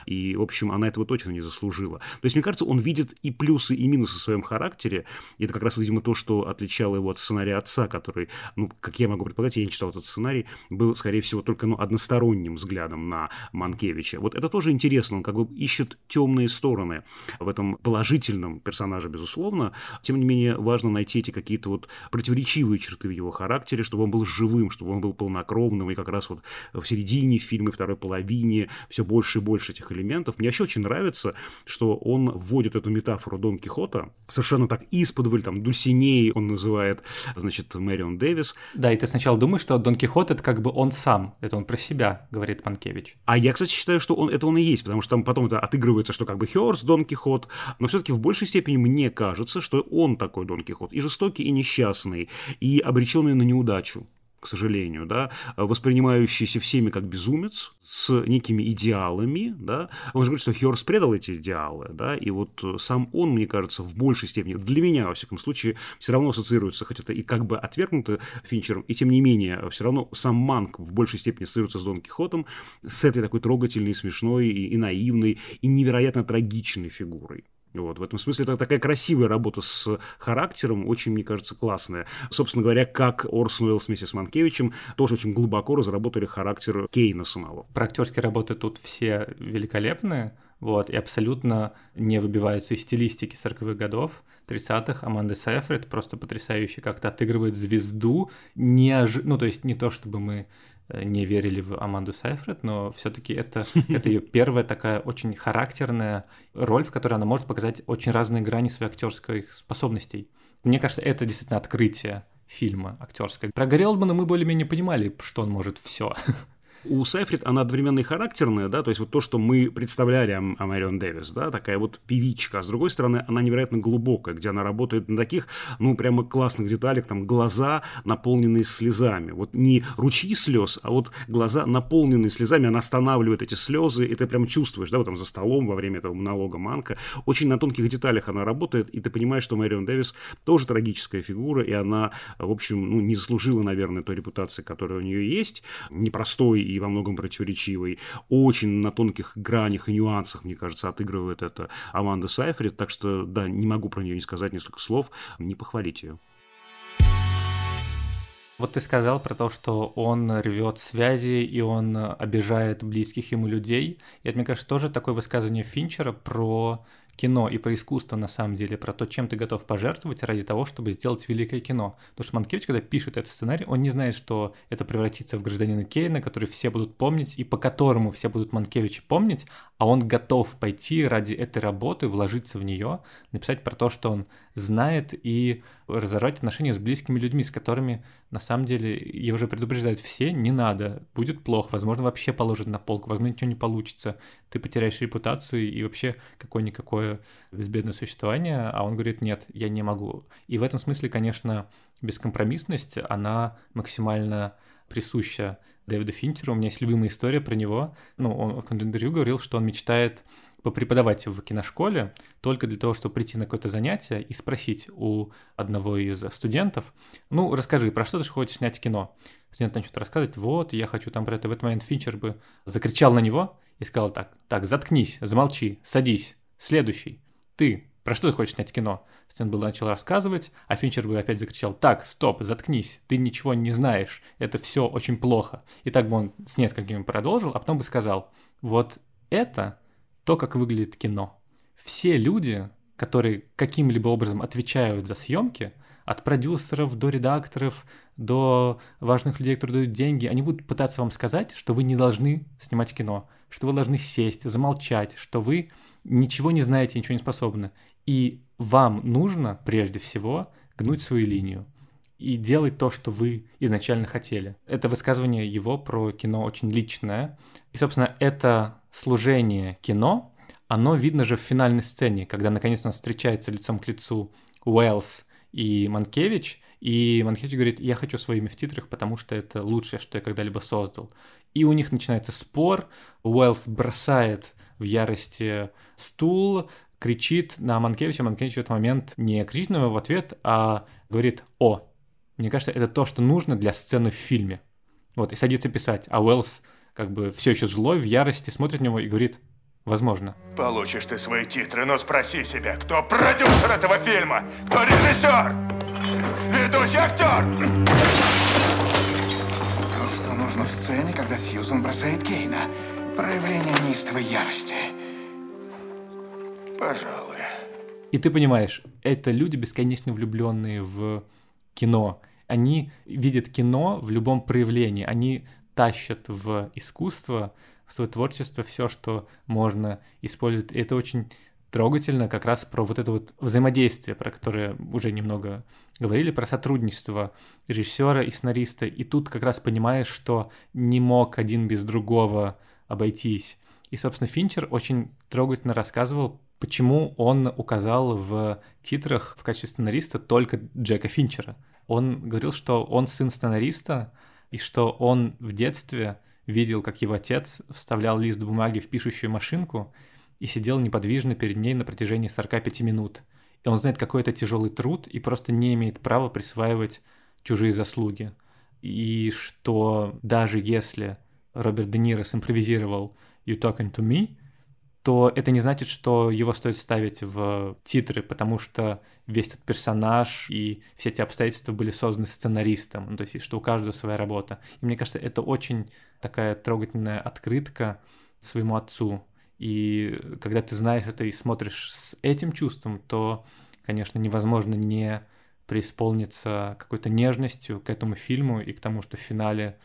и, в общем, она этого точно не заслужила. То есть, мне кажется, он видит и плюсы, и минусы в своем характере, и это как раз, видимо, то, что отличало его от сценария отца, который, ну, как я могу предполагать, я не читал этот сценарий, был, скорее всего, только ну, односторонним взглядом на Манкевича. Вот это тоже интересно, он как бы ищет темные стороны в этом положительном персонаже, безусловно. Тем не менее, важно найти эти какие-то вот противоречивые черты в его характере, чтобы он был живым, чтобы он был полнокровным, и как раз вот в середине фильма, второй половине все больше и больше этих элементов. Мне еще очень нравится, что он вводит эту метафору Дон Кихота совершенно так исподволь, там, Дульсиней он называет, значит, Мэрион Дэвис. Да, и ты сначала думаешь, что Дон Кихот это как бы он сам, это он про себя, говорит Манкевич. А я, кстати, считаю, что он, это он и есть, потому что там потом это отыгрывается, что как бы Хёрст Дон Кихот, но все-таки в большей степени мне кажется, что он такой Дон Кихот, и жестокий, и несчастный, и обреченный на неудачу к сожалению, да, воспринимающийся всеми как безумец, с некими идеалами, да. Он же говорит, что Хёрс предал эти идеалы, да, и вот сам он, мне кажется, в большей степени, для меня, во всяком случае, все равно ассоциируется, хоть это и как бы отвергнуто Финчером, и тем не менее, все равно сам Манк в большей степени ассоциируется с Дон Кихотом, с этой такой трогательной, смешной и, и наивной, и невероятно трагичной фигурой. Вот, в этом смысле это такая красивая работа с характером, очень, мне кажется, классная. Собственно говоря, как Орсон Уэллс вместе с Манкевичем тоже очень глубоко разработали характер Кейна самого. Про актерские работы тут все великолепные, вот, и абсолютно не выбиваются из стилистики 40-х годов, 30-х. Аманда Сейфрид просто потрясающе как-то отыгрывает звезду, неожи... ну, то есть не то, чтобы мы Э, не верили в Аманду Сайфред, но все-таки это, это ее первая такая очень характерная роль, в которой она может показать очень разные грани своих актерских способностей. Мне кажется, это действительно открытие фильма актерское. Про Гарри Олдмана мы более-менее понимали, что он может все. у Сайфрид она одновременно и характерная, да, то есть вот то, что мы представляли о, о Марион Дэвис, да, такая вот певичка, а с другой стороны, она невероятно глубокая, где она работает на таких, ну, прямо классных деталях, там, глаза, наполненные слезами, вот не ручьи слез, а вот глаза, наполненные слезами, она останавливает эти слезы, и ты прям чувствуешь, да, вот там за столом во время этого монолога Манка, очень на тонких деталях она работает, и ты понимаешь, что Марион Дэвис тоже трагическая фигура, и она, в общем, ну, не заслужила, наверное, той репутации, которая у нее есть, непростой и во многом противоречивой. Очень на тонких гранях и нюансах, мне кажется, отыгрывает это Аманда Сайфрид. Так что, да, не могу про нее не сказать несколько слов, не похвалить ее. Вот ты сказал про то, что он рвет связи и он обижает близких ему людей. И это, мне кажется, тоже такое высказывание Финчера про кино и про искусство, на самом деле, про то, чем ты готов пожертвовать ради того, чтобы сделать великое кино. Потому что Манкевич, когда пишет этот сценарий, он не знает, что это превратится в гражданина Кейна, который все будут помнить и по которому все будут Манкевича помнить, а он готов пойти ради этой работы, вложиться в нее, написать про то, что он знает и разорвать отношения с близкими людьми, с которыми на самом деле его уже предупреждают все, не надо, будет плохо, возможно, вообще положат на полку, возможно, ничего не получится, ты потеряешь репутацию и вообще какое-никакое безбедное существование, а он говорит, нет, я не могу. И в этом смысле, конечно, бескомпромиссность, она максимально присуща Дэвиду Финчеру. У меня есть любимая история про него. Ну, он в интервью говорил, что он мечтает попреподавать в киношколе только для того, чтобы прийти на какое-то занятие и спросить у одного из студентов, ну, расскажи, про что ты хочешь снять кино? Студент начнет рассказывать, вот, я хочу там про это. В этот момент Финчер бы закричал на него и сказал так, так, заткнись, замолчи, садись, следующий, ты, про что ты хочешь снять кино? Стэн был начал рассказывать, а Финчер бы опять закричал, так, стоп, заткнись, ты ничего не знаешь, это все очень плохо. И так бы он с несколькими продолжил, а потом бы сказал, вот это то, как выглядит кино. Все люди, которые каким-либо образом отвечают за съемки, от продюсеров до редакторов, до важных людей, которые дают деньги, они будут пытаться вам сказать, что вы не должны снимать кино, что вы должны сесть, замолчать, что вы ничего не знаете, ничего не способны. И вам нужно, прежде всего, гнуть свою линию и делать то, что вы изначально хотели. Это высказывание его про кино очень личное. И, собственно, это служение кино, оно видно же в финальной сцене, когда наконец у нас встречается лицом к лицу Уэллс и Манкевич, и Манкевич говорит, я хочу своими в титрах, потому что это лучшее, что я когда-либо создал. И у них начинается спор, Уэллс бросает в ярости стул, кричит на Манкевича, Манкевич в этот момент не кричит на его в ответ, а говорит «О». Мне кажется, это то, что нужно для сцены в фильме. Вот, и садится писать, а Уэллс как бы все еще злой, в ярости, смотрит на него и говорит «Возможно». Получишь ты свои титры, но спроси себя, кто продюсер этого фильма, кто режиссер, ведущий актер. То, что нужно в сцене, когда Сьюзан бросает Кейна. Проявление неистовой ярости. Пожалуй. И ты понимаешь, это люди бесконечно влюбленные в кино. Они видят кино в любом проявлении. Они тащат в искусство, в свое творчество все, что можно использовать. И это очень трогательно как раз про вот это вот взаимодействие, про которое уже немного говорили, про сотрудничество режиссера и сценариста. И тут как раз понимаешь, что не мог один без другого обойтись. И, собственно, Финчер очень трогательно рассказывал, почему он указал в титрах в качестве сценариста только Джека Финчера. Он говорил, что он сын сценариста, и что он в детстве видел, как его отец вставлял лист бумаги в пишущую машинку и сидел неподвижно перед ней на протяжении 45 минут. И он знает, какой это тяжелый труд, и просто не имеет права присваивать чужие заслуги. И что даже если Роберт Де Ниро симпровизировал «You talking to me», то это не значит, что его стоит ставить в титры, потому что весь этот персонаж и все эти обстоятельства были созданы сценаристом, ну, то есть что у каждого своя работа. И мне кажется, это очень такая трогательная открытка своему отцу. И когда ты знаешь это и смотришь с этим чувством, то, конечно, невозможно не преисполниться какой-то нежностью к этому фильму и к тому, что в финале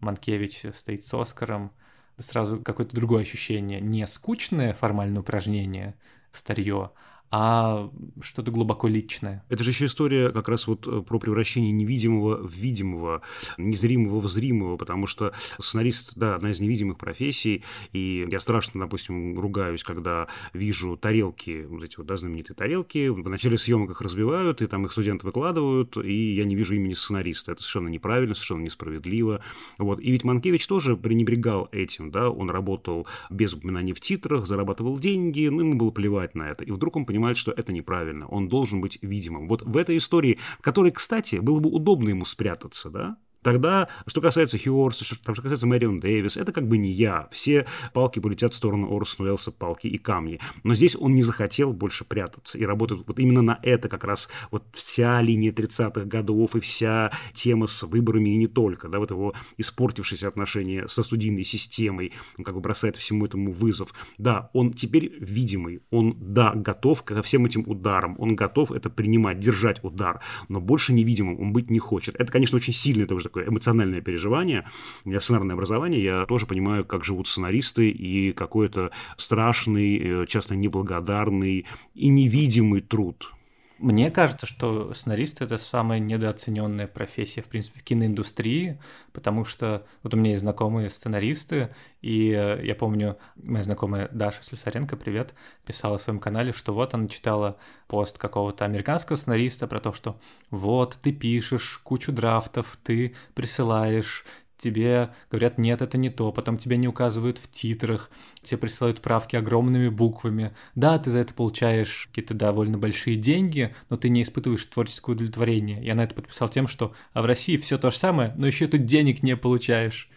Манкевич стоит с Оскаром, сразу какое-то другое ощущение. Не скучное формальное упражнение, старье, а что-то глубоко личное. Это же еще история как раз вот э, про превращение невидимого в видимого, незримого в зримого, потому что сценарист, да, одна из невидимых профессий, и я страшно, допустим, ругаюсь, когда вижу тарелки, вот эти вот, да, знаменитые тарелки, в начале съемок их разбивают, и там их студенты выкладывают, и я не вижу имени сценариста. Это совершенно неправильно, совершенно несправедливо. Вот. И ведь Манкевич тоже пренебрегал этим, да, он работал без упоминаний в титрах, зарабатывал деньги, ну, ему было плевать на это. И вдруг он понимает, понимает, что это неправильно. Он должен быть видимым. Вот в этой истории, в которой, кстати, было бы удобно ему спрятаться, да, Тогда, что касается Хью Орса, что, что касается Мэрион Дэвис, это как бы не я. Все палки полетят в сторону Орсона Уэллса, палки и камни. Но здесь он не захотел больше прятаться. И работает вот именно на это как раз вот вся линия 30-х годов и вся тема с выборами и не только. Да, вот его испортившиеся отношения со студийной системой, он как бы бросает всему этому вызов. Да, он теперь видимый, он, да, готов ко всем этим ударам, он готов это принимать, держать удар, но больше невидимым он быть не хочет. Это, конечно, очень сильный тоже такое эмоциональное переживание. У меня сценарное образование, я тоже понимаю, как живут сценаристы и какой-то страшный, э, часто неблагодарный и невидимый труд мне кажется, что сценарист — это самая недооцененная профессия, в принципе, в киноиндустрии, потому что вот у меня есть знакомые сценаристы, и э, я помню, моя знакомая Даша Слюсаренко, привет, писала в своем канале, что вот она читала пост какого-то американского сценариста про то, что вот ты пишешь кучу драфтов, ты присылаешь, тебе говорят, нет, это не то, потом тебя не указывают в титрах, тебе присылают правки огромными буквами. Да, ты за это получаешь какие-то довольно большие деньги, но ты не испытываешь творческое удовлетворение. Я на это подписал тем, что а в России все то же самое, но еще ты денег не получаешь.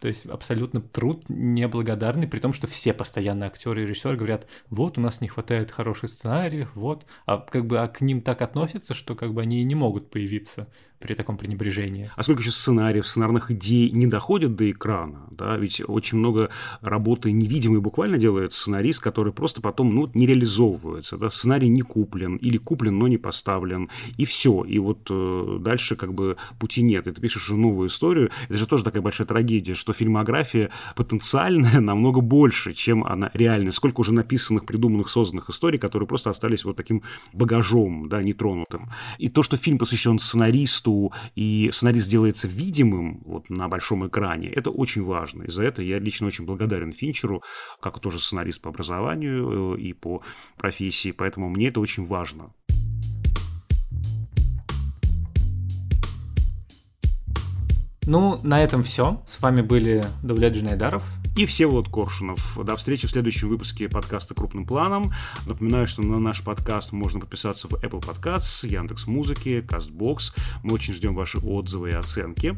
То есть абсолютно труд неблагодарный, при том, что все постоянно актеры и режиссеры говорят, вот, у нас не хватает хороших сценариев, вот, а как бы а к ним так относятся, что как бы они и не могут появиться при таком пренебрежении. А сколько еще сценариев, сценарных идей не доходят до экрана, да, ведь очень много работы невидимой буквально делает сценарист, который просто потом, ну, не реализовывается, да, сценарий не куплен, или куплен, но не поставлен, и все, и вот э, дальше как бы пути нет, и ты пишешь уже новую историю, это же тоже такая большая трагедия, что фильмография потенциальная намного больше, чем она реальная, сколько уже написанных, придуманных, созданных историй, которые просто остались вот таким багажом, да, нетронутым. И то, что фильм посвящен сценаристу, и сценарист делается видимым вот на большом экране, это очень важно. И за это я лично очень благодарен Финчеру, как тоже сценарист по образованию э, и по профессии, поэтому мне это очень важно. Ну, на этом все. С вами были Давлет Джинайдаров и Всеволод Коршунов. До встречи в следующем выпуске подкаста «Крупным планом». Напоминаю, что на наш подкаст можно подписаться в Apple Podcasts, Яндекс Музыки, Castbox. Мы очень ждем ваши отзывы и оценки.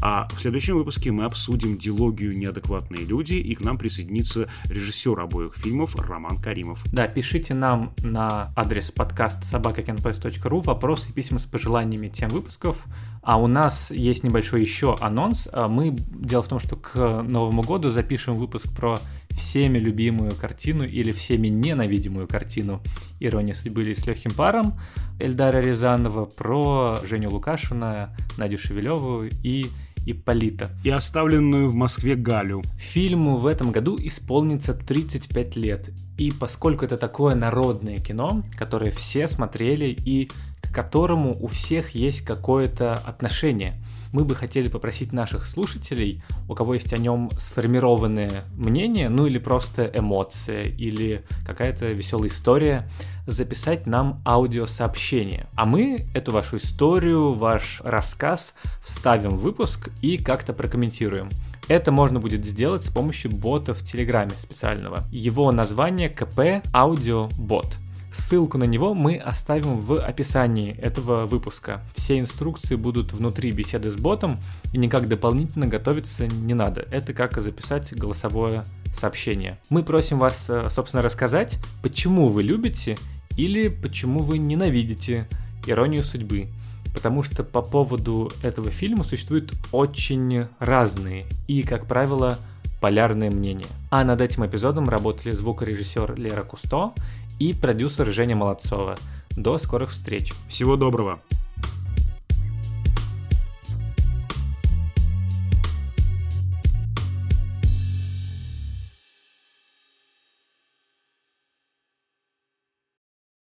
А в следующем выпуске мы обсудим дилогию «Неадекватные люди», и к нам присоединится режиссер обоих фильмов Роман Каримов. Да, пишите нам на адрес подкаст собакакенпс.ру вопросы и письма с пожеланиями тем выпусков. А у нас есть небольшой еще анонс. А мы, дело в том, что к Новому году запишем запишем выпуск про всеми любимую картину или всеми ненавидимую картину «Ирония судьбы» или «С легким паром» Эльдара Рязанова, про Женю Лукашина, Надю Шевелеву и Ипполита. И оставленную в Москве Галю. Фильму в этом году исполнится 35 лет. И поскольку это такое народное кино, которое все смотрели и к которому у всех есть какое-то отношение – мы бы хотели попросить наших слушателей, у кого есть о нем сформированное мнение, ну или просто эмоция, или какая-то веселая история, записать нам аудиосообщение. А мы эту вашу историю, ваш рассказ вставим в выпуск и как-то прокомментируем. Это можно будет сделать с помощью бота в Телеграме специального. Его название КП Аудиобот. Ссылку на него мы оставим в описании этого выпуска. Все инструкции будут внутри беседы с ботом, и никак дополнительно готовиться не надо. Это как записать голосовое сообщение. Мы просим вас, э, собственно, рассказать, почему вы любите или почему вы ненавидите иронию судьбы. Потому что по поводу этого фильма существуют очень разные и, как правило, полярные мнения. А над этим эпизодом работали звукорежиссер Лера Кусто и продюсер Женя Молодцова. До скорых встреч. Всего доброго.